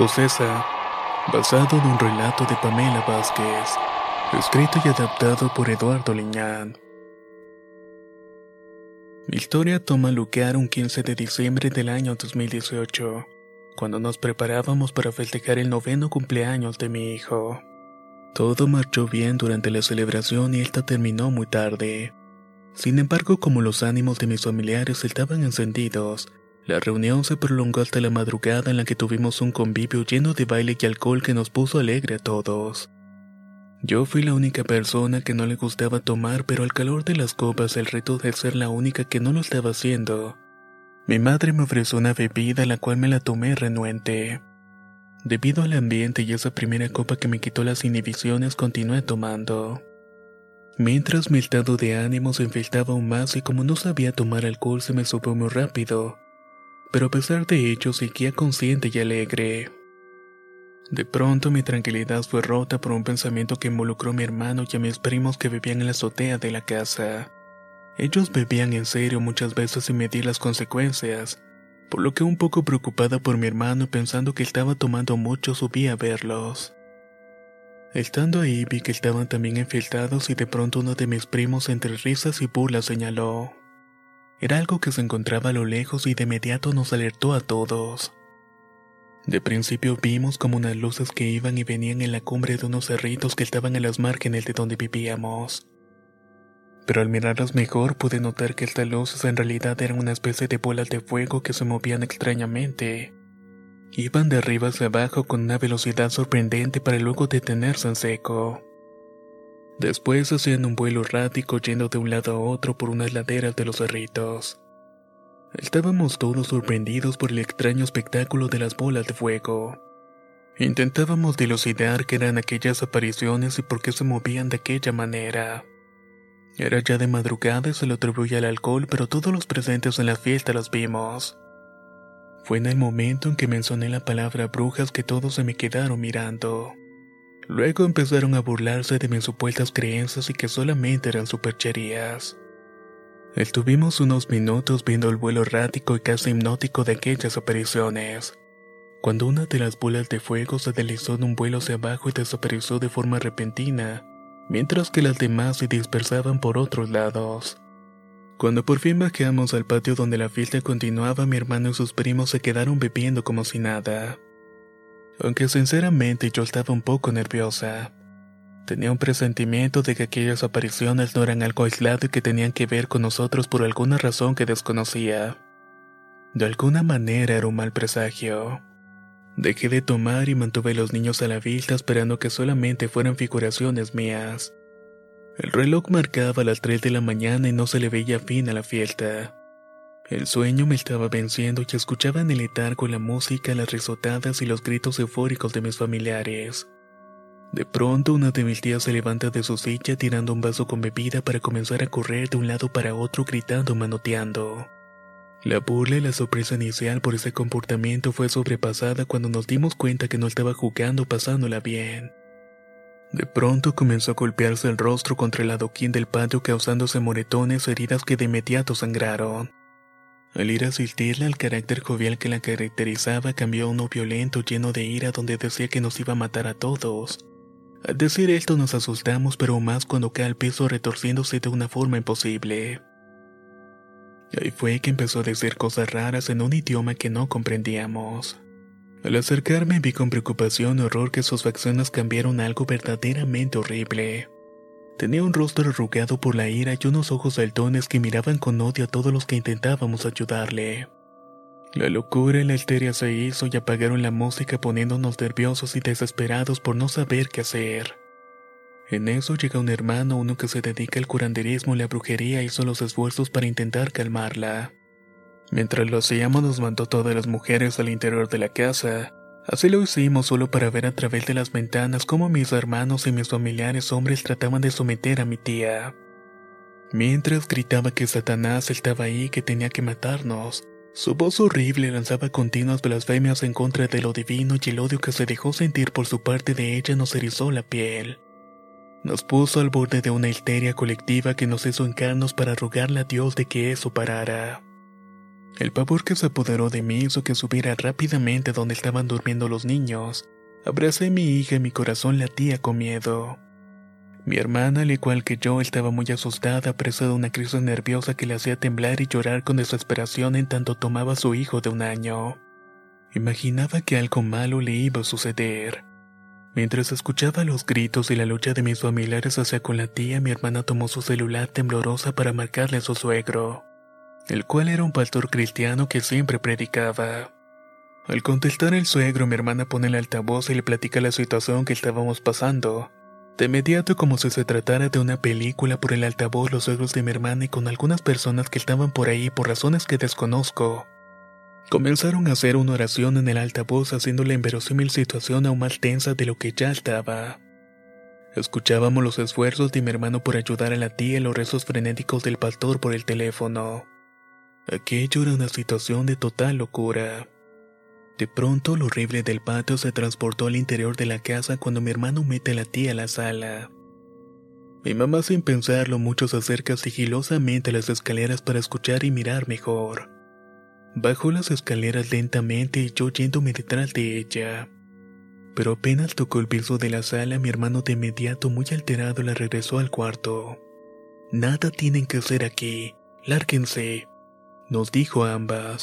Posesa, basado en un relato de Pamela Vázquez, escrito y adaptado por Eduardo Liñán. Mi historia toma lugar un 15 de diciembre del año 2018, cuando nos preparábamos para festejar el noveno cumpleaños de mi hijo. Todo marchó bien durante la celebración y esta terminó muy tarde. Sin embargo, como los ánimos de mis familiares estaban encendidos, la reunión se prolongó hasta la madrugada en la que tuvimos un convivio lleno de baile y alcohol que nos puso alegre a todos. Yo fui la única persona que no le gustaba tomar, pero al calor de las copas el reto de ser la única que no lo estaba haciendo. Mi madre me ofreció una bebida la cual me la tomé renuente. Debido al ambiente y esa primera copa que me quitó las inhibiciones continué tomando. Mientras mi estado de ánimo se infiltraba aún más y como no sabía tomar alcohol se me subió muy rápido, pero a pesar de ello seguía consciente y alegre. De pronto mi tranquilidad fue rota por un pensamiento que involucró a mi hermano y a mis primos que vivían en la azotea de la casa. Ellos bebían en serio muchas veces sin medir las consecuencias, por lo que un poco preocupada por mi hermano y pensando que estaba tomando mucho subí a verlos. Estando ahí vi que estaban también infiltrados y de pronto uno de mis primos entre risas y burlas señaló. Era algo que se encontraba a lo lejos y de inmediato nos alertó a todos. De principio vimos como unas luces que iban y venían en la cumbre de unos cerritos que estaban en las márgenes de donde vivíamos. Pero al mirarlas mejor pude notar que estas luces en realidad eran una especie de bolas de fuego que se movían extrañamente. Iban de arriba hacia abajo con una velocidad sorprendente para luego detenerse en seco. Después hacían un vuelo errático yendo de un lado a otro por unas laderas de los cerritos. Estábamos todos sorprendidos por el extraño espectáculo de las bolas de fuego. Intentábamos dilucidar qué eran aquellas apariciones y por qué se movían de aquella manera. Era ya de madrugada y se lo atribuía al alcohol, pero todos los presentes en la fiesta las vimos. Fue en el momento en que mencioné la palabra brujas que todos se me quedaron mirando. Luego empezaron a burlarse de mis supuestas creencias y que solamente eran supercherías. Estuvimos unos minutos viendo el vuelo errático y casi hipnótico de aquellas apariciones, cuando una de las bolas de fuego se deslizó en un vuelo hacia abajo y desapareció de forma repentina, mientras que las demás se dispersaban por otros lados. Cuando por fin bajamos al patio donde la fiesta continuaba, mi hermano y sus primos se quedaron bebiendo como si nada aunque sinceramente yo estaba un poco nerviosa. Tenía un presentimiento de que aquellas apariciones no eran algo aislado y que tenían que ver con nosotros por alguna razón que desconocía. De alguna manera era un mal presagio. Dejé de tomar y mantuve a los niños a la vista esperando que solamente fueran figuraciones mías. El reloj marcaba las 3 de la mañana y no se le veía fin a la fiesta. El sueño me estaba venciendo y escuchaba en el letargo la música, las risotadas y los gritos eufóricos de mis familiares. De pronto una de mis tías se levanta de su silla tirando un vaso con bebida para comenzar a correr de un lado para otro gritando manoteando. La burla y la sorpresa inicial por ese comportamiento fue sobrepasada cuando nos dimos cuenta que no estaba jugando pasándola bien. De pronto comenzó a golpearse el rostro contra el adoquín del patio causándose moretones heridas que de inmediato sangraron. Al ir a asistirle al carácter jovial que la caracterizaba cambió a uno violento lleno de ira donde decía que nos iba a matar a todos. Al decir esto nos asustamos pero más cuando cae al piso retorciéndose de una forma imposible. Ahí fue que empezó a decir cosas raras en un idioma que no comprendíamos. Al acercarme vi con preocupación y horror que sus facciones cambiaron a algo verdaderamente horrible. Tenía un rostro arrugado por la ira y unos ojos saltones que miraban con odio a todos los que intentábamos ayudarle. La locura y la histeria se hizo y apagaron la música poniéndonos nerviosos y desesperados por no saber qué hacer. En eso llega un hermano, uno que se dedica al curanderismo y la brujería, hizo los esfuerzos para intentar calmarla. Mientras lo hacíamos nos mandó todas las mujeres al interior de la casa. Así lo hicimos solo para ver a través de las ventanas cómo mis hermanos y mis familiares hombres trataban de someter a mi tía. Mientras gritaba que Satanás estaba ahí que tenía que matarnos, su voz horrible lanzaba continuas blasfemias en contra de lo divino y el odio que se dejó sentir por su parte de ella nos erizó la piel. Nos puso al borde de una histeria colectiva que nos hizo encarnos para rogarle a Dios de que eso parara. El pavor que se apoderó de mí hizo que subiera rápidamente donde estaban durmiendo los niños. Abracé a mi hija y mi corazón latía con miedo. Mi hermana, al igual que yo, estaba muy asustada, presa de una crisis nerviosa que le hacía temblar y llorar con desesperación en tanto tomaba a su hijo de un año. Imaginaba que algo malo le iba a suceder. Mientras escuchaba los gritos y la lucha de mis familiares hacia con la tía, mi hermana tomó su celular temblorosa para marcarle a su suegro el cual era un pastor cristiano que siempre predicaba. Al contestar el suegro, mi hermana pone el altavoz y le platica la situación que estábamos pasando. De inmediato, como si se tratara de una película por el altavoz, los suegros de mi hermana y con algunas personas que estaban por ahí por razones que desconozco, comenzaron a hacer una oración en el altavoz haciendo la inverosímil situación aún más tensa de lo que ya estaba. Escuchábamos los esfuerzos de mi hermano por ayudar a la tía y los rezos frenéticos del pastor por el teléfono. Aquello era una situación de total locura. De pronto, lo horrible del patio se transportó al interior de la casa cuando mi hermano mete a la tía a la sala. Mi mamá, sin pensarlo mucho, se acerca sigilosamente a las escaleras para escuchar y mirar mejor. Bajó las escaleras lentamente y yo yéndome detrás de ella. Pero apenas tocó el piso de la sala, mi hermano de inmediato, muy alterado, la regresó al cuarto. Nada tienen que hacer aquí. Lárguense nos dijo ambas.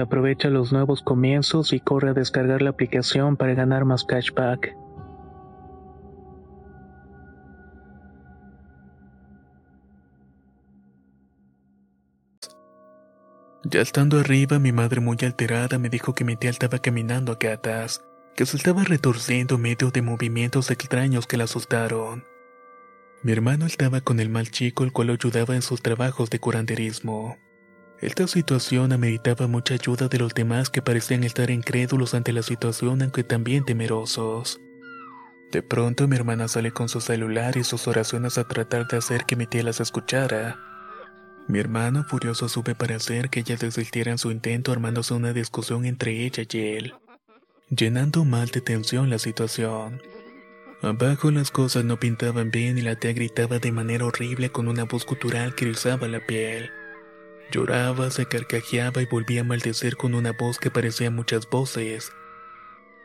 Aprovecha los nuevos comienzos y corre a descargar la aplicación para ganar más cashback. Ya estando arriba, mi madre muy alterada me dijo que mi tía estaba caminando a gatas, que se estaba retorciendo medio de movimientos extraños que la asustaron. Mi hermano estaba con el mal chico el cual lo ayudaba en sus trabajos de curanderismo. Esta situación ameritaba mucha ayuda de los demás que parecían estar incrédulos ante la situación aunque también temerosos. De pronto mi hermana sale con su celular y sus oraciones a tratar de hacer que mi tía las escuchara. Mi hermano furioso sube para hacer que ella desistiera en su intento armándose una discusión entre ella y él, llenando mal de tensión la situación. Abajo las cosas no pintaban bien y la tía gritaba de manera horrible con una voz gutural que rizaba la piel. Lloraba, se carcajeaba y volvía a maldecir con una voz que parecía muchas voces.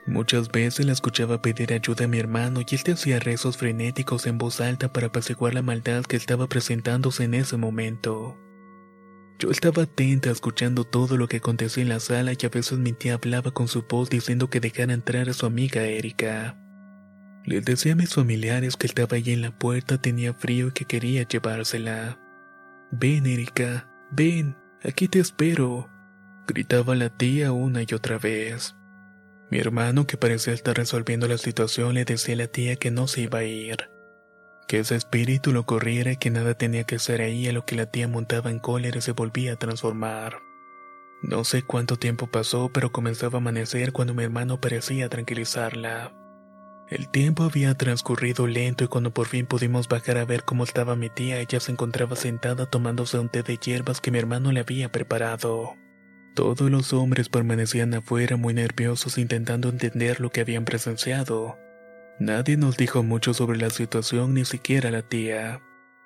Muchas veces la escuchaba pedir ayuda a mi hermano y él te hacía rezos frenéticos en voz alta para apaciguar la maldad que estaba presentándose en ese momento. Yo estaba atenta escuchando todo lo que acontecía en la sala y a veces mi tía hablaba con su voz diciendo que dejara entrar a su amiga Erika. Les decía a mis familiares que estaba allí en la puerta, tenía frío y que quería llevársela. Ven, Erika, Ven, aquí te espero, gritaba la tía una y otra vez. Mi hermano, que parecía estar resolviendo la situación, le decía a la tía que no se iba a ir, que ese espíritu lo corriera y que nada tenía que ser ahí, a lo que la tía montaba en cólera y se volvía a transformar. No sé cuánto tiempo pasó, pero comenzaba a amanecer cuando mi hermano parecía tranquilizarla. El tiempo había transcurrido lento y cuando por fin pudimos bajar a ver cómo estaba mi tía, ella se encontraba sentada tomándose un té de hierbas que mi hermano le había preparado. Todos los hombres permanecían afuera muy nerviosos intentando entender lo que habían presenciado. Nadie nos dijo mucho sobre la situación, ni siquiera la tía,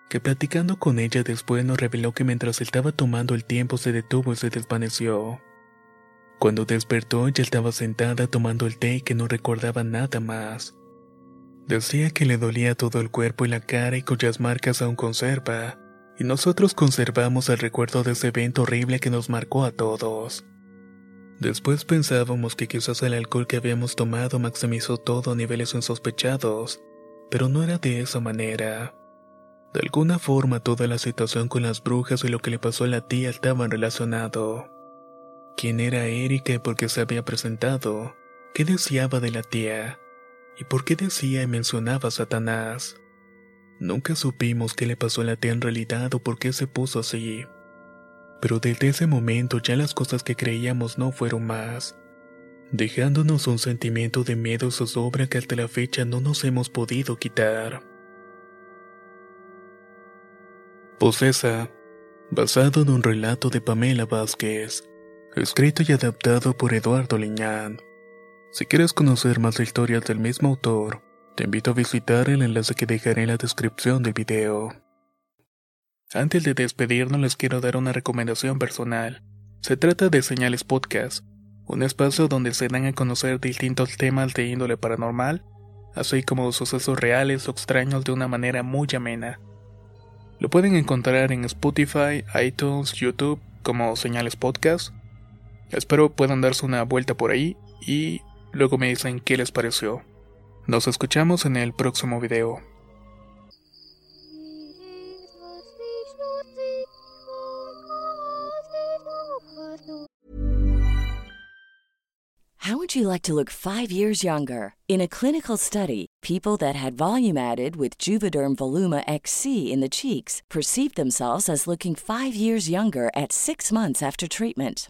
que platicando con ella después nos reveló que mientras estaba tomando el tiempo se detuvo y se desvaneció. Cuando despertó ella estaba sentada tomando el té y que no recordaba nada más. Decía que le dolía todo el cuerpo y la cara y cuyas marcas aún conserva, y nosotros conservamos el recuerdo de ese evento horrible que nos marcó a todos. Después pensábamos que quizás el alcohol que habíamos tomado maximizó todo a niveles insospechados, pero no era de esa manera. De alguna forma toda la situación con las brujas y lo que le pasó a la tía estaban relacionados quién era Erika y por qué se había presentado, qué deseaba de la tía, y por qué decía y mencionaba a Satanás. Nunca supimos qué le pasó a la tía en realidad o por qué se puso así. Pero desde ese momento ya las cosas que creíamos no fueron más, dejándonos un sentimiento de miedo zozobra que hasta la fecha no nos hemos podido quitar. Posesa, basado en un relato de Pamela Vázquez escrito y adaptado por Eduardo Liñán. Si quieres conocer más historias del mismo autor, te invito a visitar el enlace que dejaré en la descripción del video. Antes de despedirnos les quiero dar una recomendación personal. Se trata de Señales Podcast, un espacio donde se dan a conocer distintos temas de índole paranormal, así como sucesos reales o extraños de una manera muy amena. Lo pueden encontrar en Spotify, iTunes, YouTube como Señales Podcast Espero puedan darse una vuelta por ahí y luego me dicen qué les pareció. Nos escuchamos en el próximo video. How would you like to look 5 years younger? In a clinical study, people that had volume added with Juvederm Voluma XC in the cheeks perceived themselves as looking 5 years younger at 6 months after treatment